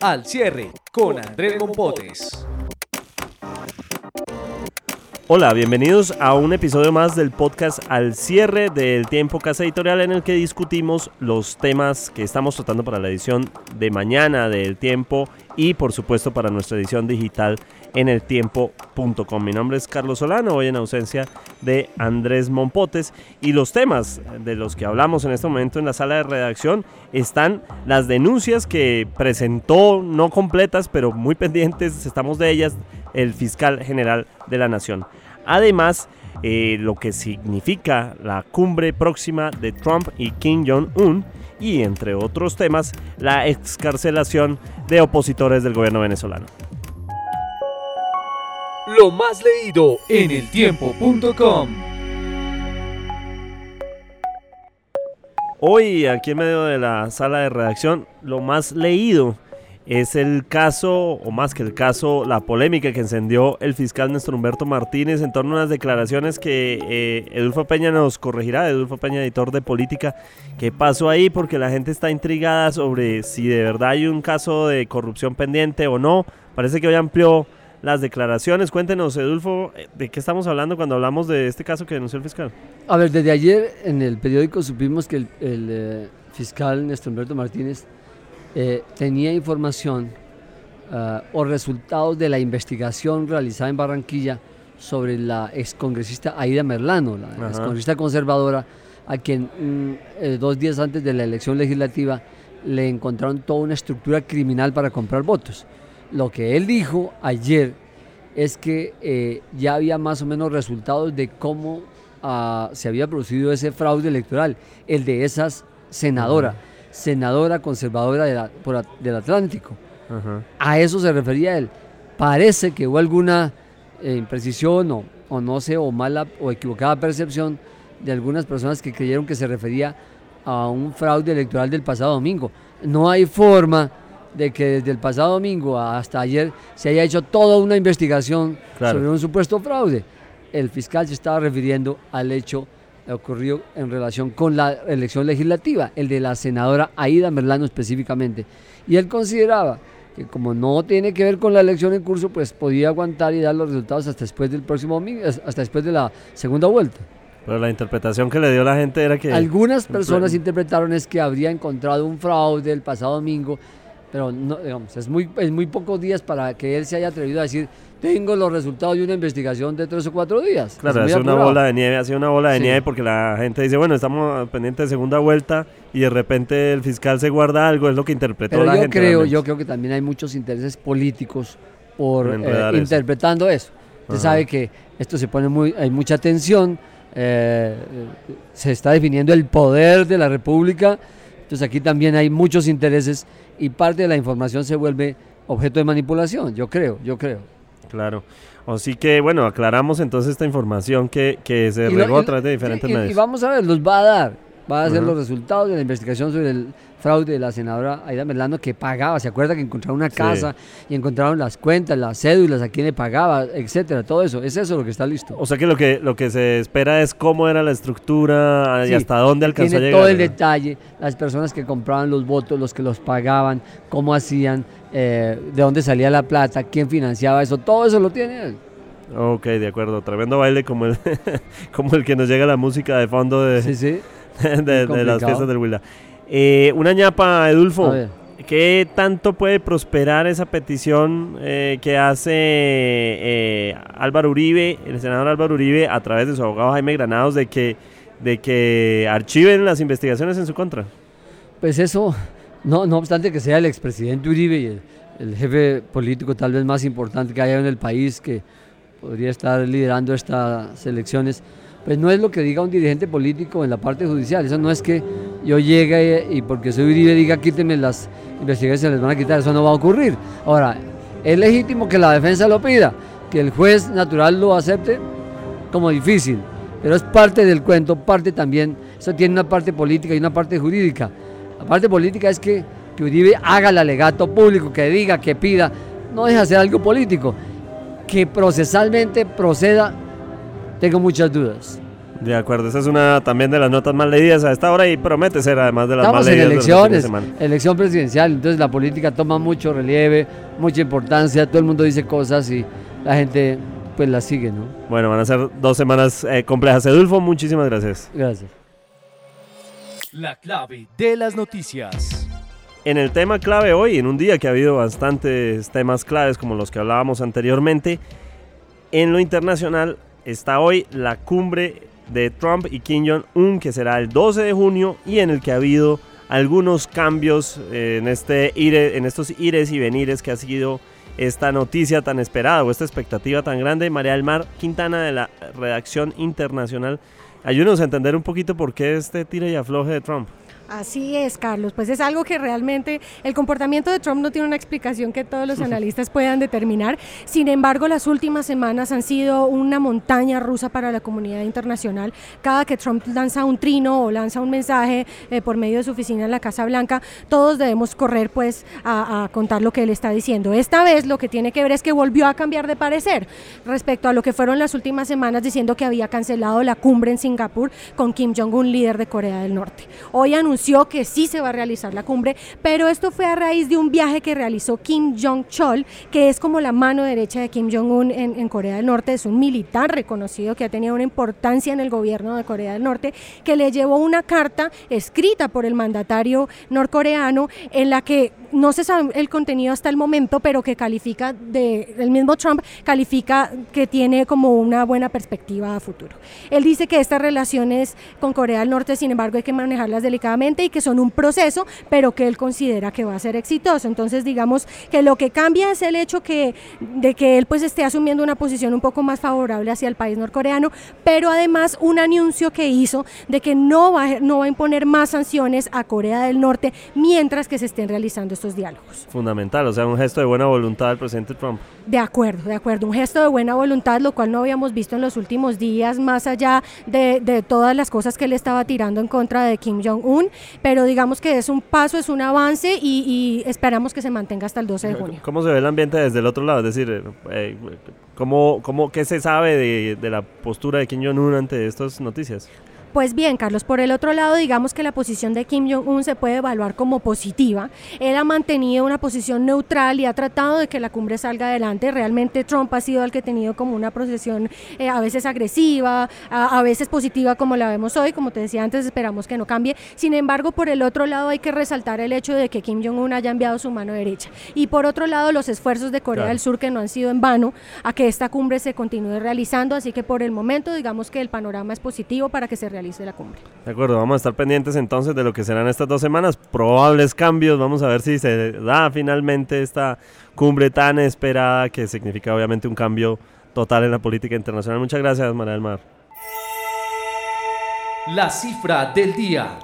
Al cierre con Andrés Mompotes. Hola, bienvenidos a un episodio más del podcast Al cierre del tiempo Casa Editorial en el que discutimos los temas que estamos tratando para la edición de mañana del tiempo y por supuesto para nuestra edición digital en el tiempo.com. Mi nombre es Carlos Solano, hoy en ausencia de Andrés Mompotes y los temas de los que hablamos en este momento en la sala de redacción están las denuncias que presentó, no completas, pero muy pendientes, estamos de ellas, el fiscal general de la Nación. Además, eh, lo que significa la cumbre próxima de Trump y Kim Jong-un y, entre otros temas, la excarcelación de opositores del gobierno venezolano. Lo más leído en eltiempo.com. Hoy, aquí en medio de la sala de redacción, lo más leído es el caso, o más que el caso, la polémica que encendió el fiscal Néstor Humberto Martínez en torno a unas declaraciones que eh, Edulfo Peña nos corregirá, Edulfo Peña, editor de política. ¿Qué pasó ahí? Porque la gente está intrigada sobre si de verdad hay un caso de corrupción pendiente o no. Parece que hoy amplió las declaraciones. Cuéntenos, Edulfo, ¿de qué estamos hablando cuando hablamos de este caso que denunció el fiscal? A ver, desde ayer en el periódico supimos que el, eh, fiscal Néstor Humberto Martínez eh, tenía información uh, o resultados de la investigación realizada en Barranquilla sobre la excongresista Aida Merlano, la excongresista conservadora, a quien mm, eh, dos días antes de la elección legislativa le encontraron toda una estructura criminal para comprar votos. Lo que él dijo ayer es que eh, ya había más o menos resultados de cómo ah, se había producido ese fraude electoral, el de esas senadora, senadora conservadora del Atlántico. A eso se refería él. Parece que hubo alguna eh, imprecisión o, o, no sé, o mala o equivocada percepción de algunas personas que creyeron que se refería a un fraude electoral del pasado domingo. No hay forma de que desde el pasado domingo hasta ayer se haya hecho toda una investigación sobre un supuesto fraude. El fiscal se estaba refiriendo al hecho ocurrido en relación con la elección legislativa, el de la senadora Aida Merlano específicamente. Y él consideraba que como no tiene que ver con la elección en curso, pues podía aguantar y dar los resultados hasta después del próximo domingo, hasta después de la segunda vuelta. Pero la interpretación que le dio la gente era que... Algunas personas interpretaron es que habría encontrado un fraude el pasado domingo pero no, digamos, es muy, es muy pocos días para que él se haya atrevido a decir, tengo los resultados de una investigación de tres o cuatro días. Claro, es una bola de nieve, ha sido una bola de nieve porque la gente dice, bueno, estamos pendientes de segunda vuelta y de repente el fiscal se guarda algo, es lo que interpretó la yo gente. Creo, yo creo que también hay muchos intereses políticos por eh, interpretando eso. Usted sabe que esto se pone muy, hay mucha tensión, eh, se está definiendo el poder de la República, entonces aquí también hay muchos intereses y parte de la información se vuelve objeto de manipulación, yo creo, yo creo. Claro. Así que, bueno, aclaramos entonces esta información que, que se regó a través de diferentes medios. Y vamos a ver, los va a dar, va a ser los resultados de la investigación sobre el fraude de la senadora Aida Merlano que pagaba, ¿se acuerda que encontraron una casa y encontraron las cuentas, las cédulas, a quién le pagaba, etcétera, todo eso? Es eso lo que está listo. O sea que lo que lo que se espera es cómo era la estructura y hasta dónde alcanzó a llegar. todo el detalle, las personas que compraban los votos, los que los pagaban, cómo hacían, eh, de dónde salía la plata, quién financiaba eso, todo eso lo tiene él. Ok, de acuerdo. Tremendo baile como el, como el que nos llega la música de fondo de, de, las fiestas del Huila. Eh, una ñapa, Edulfo. ¿Qué tanto puede prosperar esa petición eh, que hace eh, Álvaro Uribe, el senador Álvaro Uribe, a través de su abogado Jaime Granados, de que, de que archiven las investigaciones en su contra? Pues eso, no, no obstante que sea el expresidente Uribe y el, jefe político tal vez más importante que haya en el país, que podría estar liderando estas elecciones, pues no es lo que diga un dirigente político en la parte judicial. Eso no es que yo llegue y porque soy Uribe diga quítenme las investigaciones, les van a quitar. Eso no va a ocurrir. Ahora, es legítimo que la defensa lo pida, que el juez natural lo acepte como difícil, pero es parte del cuento, parte también, eso tiene una parte política y una parte jurídica. La parte política es que, que Uribe haga el alegato público, que diga, que pida, no deja de hacer algo político. Que procesalmente proceda tengo muchas dudas. De acuerdo, esa es una también de las notas más leídas a esta hora y promete ser además de las Estamos más leídas. en de los elecciones, de elección presidencial, entonces la política toma mucho relieve, mucha importancia, todo el mundo dice cosas y la gente pues las sigue, ¿no? Bueno, van a ser dos semanas eh, complejas. Edulfo, muchísimas gracias. Gracias. La clave de las noticias. En el tema clave hoy, en un día que ha habido bastantes temas claves como los que hablábamos anteriormente, en lo internacional está hoy la cumbre de Trump y Kim Jong-un que será el 12 de junio y en el que ha habido algunos cambios eh, en, este en estos ires y venires que ha sido esta noticia tan esperada o esta expectativa tan grande. María del Mar Quintana de la redacción internacional. Ayúdenos a entender un poquito por qué este tire y afloje de Trump. Así es, Carlos. Pues es algo que realmente el comportamiento de Trump no tiene una explicación que todos los analistas puedan determinar. Sin embargo, las últimas semanas han sido una montaña rusa para la comunidad internacional. Cada que Trump lanza un trino o lanza un mensaje eh, por medio de su oficina en la Casa Blanca, todos debemos correr pues a, a contar lo que él está diciendo. Esta vez lo que tiene que ver es que volvió a cambiar de parecer respecto a lo que fueron las últimas semanas diciendo que había cancelado la cumbre en Singapur con Kim Jong-un, líder de Corea del Norte. Hoy anunció que sí se va a realizar la cumbre, pero esto fue a raíz de un viaje que realizó Kim Jong-chol, que es como la mano derecha de Kim Jong-un en, en Corea del Norte, es un militar reconocido que ha tenido una importancia en el gobierno de Corea del Norte, que le llevó una carta escrita por el mandatario norcoreano en la que no se sabe el contenido hasta el momento, pero que califica de, el mismo Trump califica que tiene como una buena perspectiva a futuro. Él dice que estas relaciones con Corea del Norte, sin embargo, hay que manejarlas delicadamente y que son un proceso, pero que él considera que va a ser exitoso. Entonces, digamos que lo que cambia es el hecho que, de que él pues esté asumiendo una posición un poco más favorable hacia el país norcoreano, pero además un anuncio que hizo de que no va, no va a imponer más sanciones a Corea del Norte mientras que se estén realizando estos diálogos. Fundamental, o sea, un gesto de buena voluntad del presidente Trump. De acuerdo, de acuerdo. Un gesto de buena voluntad, lo cual no habíamos visto en los últimos días, más allá de, de todas las cosas que él estaba tirando en contra de Kim Jong-un. Pero digamos que es un paso, es un avance y, y esperamos que se mantenga hasta el 12 de junio. ¿Cómo se ve el ambiente desde el otro lado? Es decir, eh, eh, ¿cómo, cómo, ¿qué se sabe de, de la postura de Kim Jong-un ante estas noticias? Pues bien, Carlos, por el otro lado, digamos que la posición de Kim Jong-un se puede evaluar como positiva. Él ha mantenido una posición neutral y ha tratado de que la cumbre salga adelante. Realmente Trump ha sido el que ha tenido como una posición eh, a veces agresiva, a, a veces positiva como la vemos hoy. Como te decía antes, esperamos que no cambie. Sin embargo, por el otro lado hay que resaltar el hecho de que Kim Jong-un haya enviado su mano derecha. Y por otro lado, los esfuerzos de Corea Claro. del Sur que no han sido en vano a que esta cumbre se continúe realizando. Así que por el momento, digamos que el panorama es positivo para que se realice la cumbre. De acuerdo, vamos a estar pendientes entonces de lo que serán estas dos semanas, probables cambios, vamos a ver si se da finalmente esta cumbre tan esperada que significa obviamente un cambio total en la política internacional. Muchas gracias, María del Mar. La cifra del día.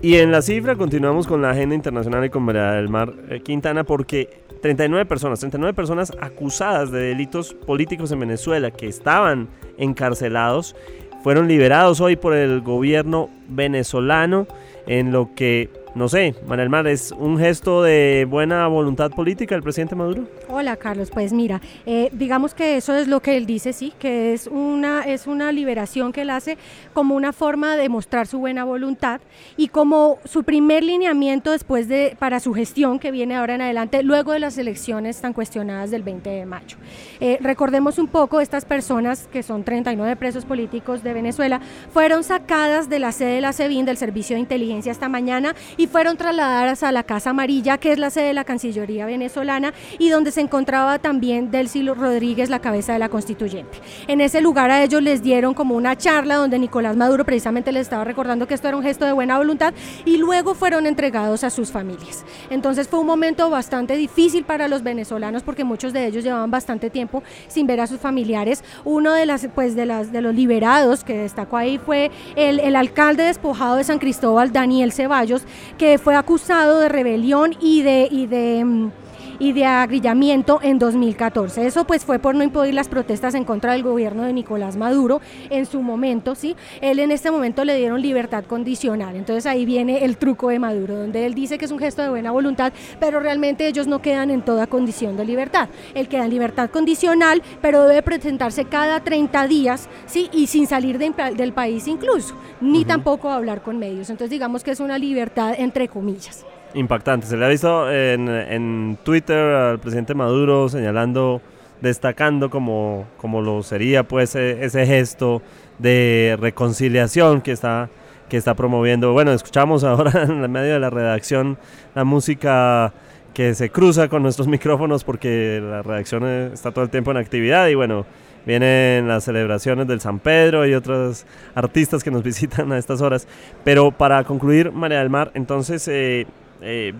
Y en la cifra continuamos con la agenda internacional y con María del Mar eh, Quintana porque 39 personas, 39 personas acusadas de delitos políticos en Venezuela que estaban encarcelados fueron liberados hoy por el gobierno venezolano en lo que, no sé, María del Mar, ¿es un gesto de buena voluntad política del presidente Maduro? Hola Carlos, pues mira, eh, digamos que eso es lo que él dice, sí, que es una, es una liberación que él hace como una forma de mostrar su buena voluntad y como su primer lineamiento después de, para su gestión que viene ahora en adelante, luego de las elecciones tan cuestionadas del 20 de mayo. Eh, recordemos un poco, estas personas, que son 39 presos políticos de Venezuela, fueron sacadas de la sede de la SEBIN, del Servicio de Inteligencia, esta mañana y fueron trasladadas a la Casa Amarilla, que es la sede de la Cancillería venezolana, y donde se encontraba también Delcy Rodríguez, la cabeza de la constituyente. En ese lugar a ellos les dieron como una charla donde Nicolás Maduro precisamente les estaba recordando que esto era un gesto de buena voluntad y luego fueron entregados a sus familias. Entonces fue un momento bastante difícil para los venezolanos porque muchos de ellos llevaban bastante tiempo sin ver a sus familiares. Uno de las pues de las de los liberados que destacó ahí fue el, el alcalde despojado de San Cristóbal, Daniel Ceballos, que fue acusado de rebelión y de y de mm, y de agrillamiento en 2014. Eso pues fue por no impedir las protestas en contra del gobierno de Nicolás Maduro en su momento, ¿sí? Él en este momento le dieron libertad condicional. Entonces ahí viene el truco de Maduro, donde él dice que es un gesto de buena voluntad, pero realmente ellos no quedan en toda condición de libertad. Él queda en libertad condicional, pero debe presentarse cada 30 días, ¿sí? Y sin salir del país incluso, ni tampoco hablar con medios. Entonces digamos que es una libertad entre comillas impactante. Se le ha visto en, en Twitter al presidente Maduro señalando, destacando como, como lo sería pues e, ese gesto de reconciliación que está, que está promoviendo. Bueno, escuchamos ahora en medio de la redacción la música que se cruza con nuestros micrófonos porque la redacción eh, está todo el tiempo en actividad y bueno, vienen las celebraciones del San Pedro y otros artistas que nos visitan a estas horas. Pero para concluir, María del Mar, entonces... Eh, eh,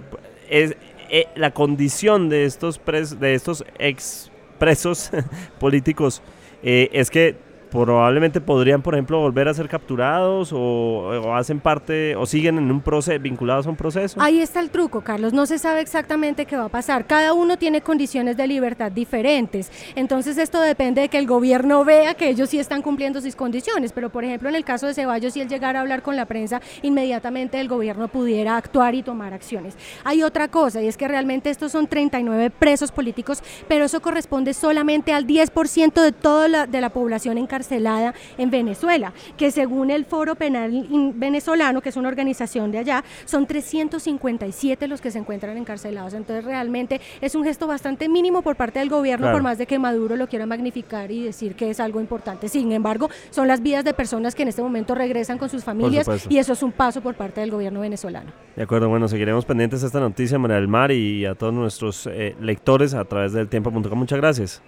es, eh, la condición de estos, pres, de estos expresos políticos eh, es que probablemente podrían, por ejemplo, volver a ser capturados o, hacen parte o siguen en un proceso, vinculados a un proceso. Ahí está el truco, Carlos. No se sabe exactamente qué va a pasar. Cada uno tiene condiciones de libertad diferentes. Entonces esto depende de que el gobierno vea que ellos sí están cumpliendo sus condiciones. Pero, por ejemplo, en el caso de Ceballos, si él llegara a hablar con la prensa, inmediatamente el gobierno pudiera actuar y tomar acciones. Hay otra cosa, y es que realmente estos son 39 presos políticos, pero eso corresponde solamente al 10% de toda la, de la población encarcelada encarcelada en Venezuela, que según el Foro Penal Venezolano, que es una organización de allá, son 357 los que se encuentran encarcelados. Entonces realmente es un gesto bastante mínimo por parte del gobierno, por más de que Maduro lo quiera magnificar y decir que es algo importante. Sin embargo, son las vidas de personas que en este momento regresan con sus familias y eso es un paso por parte del gobierno venezolano. De acuerdo, bueno, seguiremos pendientes de esta noticia, María del Mar, y a todos nuestros eh, lectores a través del tiempo.com. Muchas gracias.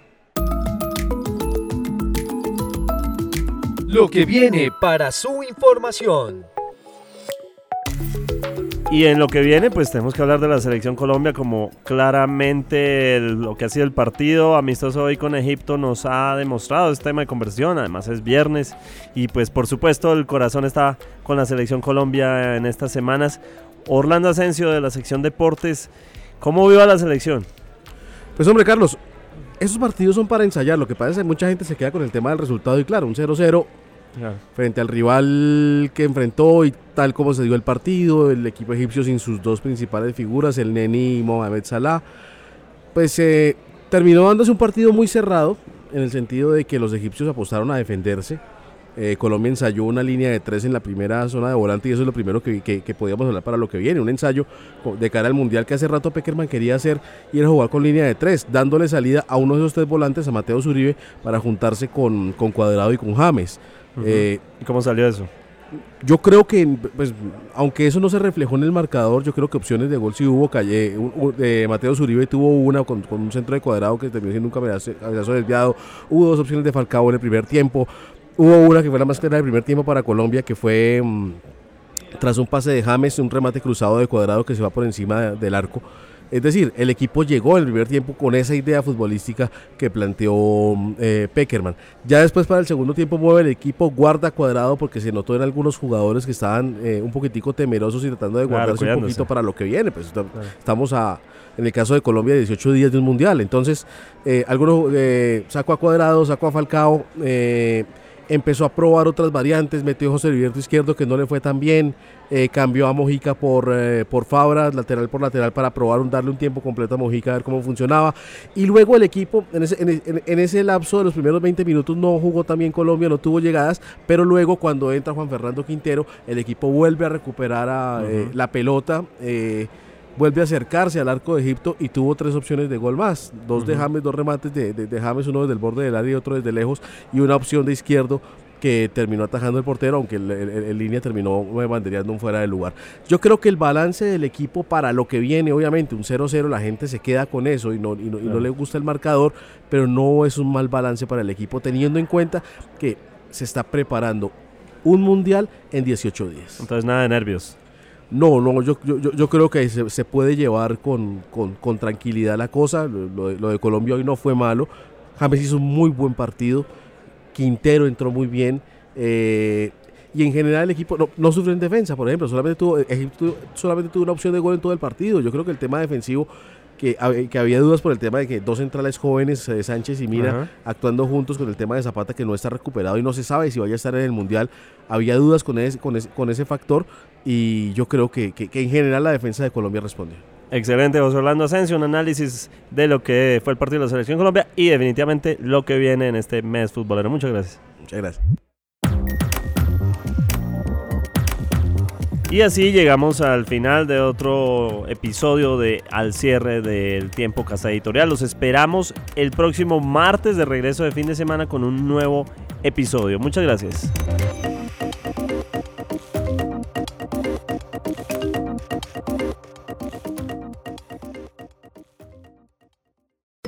Lo que viene para su información. Y en lo que viene, pues tenemos que hablar de la selección Colombia, como claramente lo que ha sido el partido amistoso hoy con Egipto nos ha demostrado, este tema de conversión, además es viernes, y pues por supuesto el corazón está con la selección Colombia en estas semanas. Orlando Asensio de la sección Deportes, ¿cómo vio a la selección? Pues hombre, Carlos, esos partidos son para ensayar, lo que pasa es que mucha gente se queda con el tema del resultado y claro, un 0-0 frente al rival que enfrentó y tal como se dio el partido, el equipo egipcio sin sus dos principales figuras, el Neni y Mohamed Salah, pues eh, terminó dándose un partido muy cerrado en el sentido de que los egipcios apostaron a defenderse. Eh, Colombia ensayó una línea de tres en la primera zona de volante y eso es lo primero que, que, podíamos hablar para lo que viene. Un ensayo de cara al mundial que hace rato Peckerman quería hacer y era jugar con línea de tres, dándole salida a uno de esos tres volantes, a Mateo Zuribe, para juntarse con, con Cuadrado y con James. Eh, ¿Y cómo salió eso? Yo creo que, pues, aunque eso no se reflejó en el marcador, yo creo que opciones de gol sí hubo. Calle, de Mateo Zuribe tuvo una con, un centro de cuadrado que terminó siendo un cabezazo, desviado. Hubo dos opciones de Falcao en el primer tiempo. Hubo una que fue la más clara del primer tiempo para Colombia, que fue mm, tras un pase de James, un remate cruzado de cuadrado que se va por encima del arco. Es decir, el equipo llegó en el primer tiempo con esa idea futbolística que planteó eh, Peckerman. Ya después para el segundo tiempo mueve el equipo guarda cuadrado porque se notó en algunos jugadores que estaban eh, un poquitico temerosos y tratando de guardarse un poquito para lo que viene. Pues estamos a, en el caso de Colombia, 18 días de un mundial. Entonces, eh, algunos eh, sacó a cuadrado, sacó a Falcao. Eh, empezó a probar otras variantes, metió a José Heriberto Izquierdo que no le fue tan bien, eh, cambió a Mojica por, eh, por Fabra, lateral por lateral para probar un, darle un tiempo completo a Mojica a ver cómo funcionaba. Y luego el equipo, en ese, en, ese lapso de los primeros 20 minutos no jugó también Colombia, no tuvo llegadas, pero luego cuando entra Juan Fernando Quintero, el equipo vuelve a recuperar a, eh, la pelota vuelve a acercarse al arco de Egipto y tuvo tres opciones de gol más. Dos de James, dos remates de, de, James, uno desde el borde del área y otro desde lejos, y una opción de izquierdo que terminó atajando el portero, aunque el, línea terminó bandereando un fuera de lugar. Yo creo que el balance del equipo para lo que viene, obviamente, un 0-0, la gente se queda con eso y no, y no le gusta el marcador, pero no es un mal balance para el equipo, teniendo en cuenta que se está preparando un mundial en 18 días. Entonces nada de nervios. No, no, yo, yo, yo creo que se, puede llevar con, con, tranquilidad la cosa. Lo, de Colombia hoy no fue malo. James hizo un muy buen partido. Quintero entró muy bien. Eh, y en general el equipo no, no sufrió en defensa, por ejemplo. Solamente tuvo, solamente tuvo una opción de gol en todo el partido. Yo creo que el tema defensivo que, que, había dudas por el tema de que dos centrales jóvenes, eh, Sánchez y Mira, actuando juntos con el tema de Zapata que no está recuperado y no se sabe si vaya a estar en el Mundial. Había dudas con ese, con ese, con ese factor y yo creo que, que, en general la defensa de Colombia respondió. Excelente, José Orlando Asensio, un análisis de lo que fue el partido de la Selección Colombia y definitivamente lo que viene en este mes futbolero. Muchas gracias. Muchas gracias. Y así llegamos al final de otro episodio de Al cierre del tiempo Casa Editorial. Los esperamos el próximo martes de regreso de fin de semana con un nuevo episodio. Muchas gracias.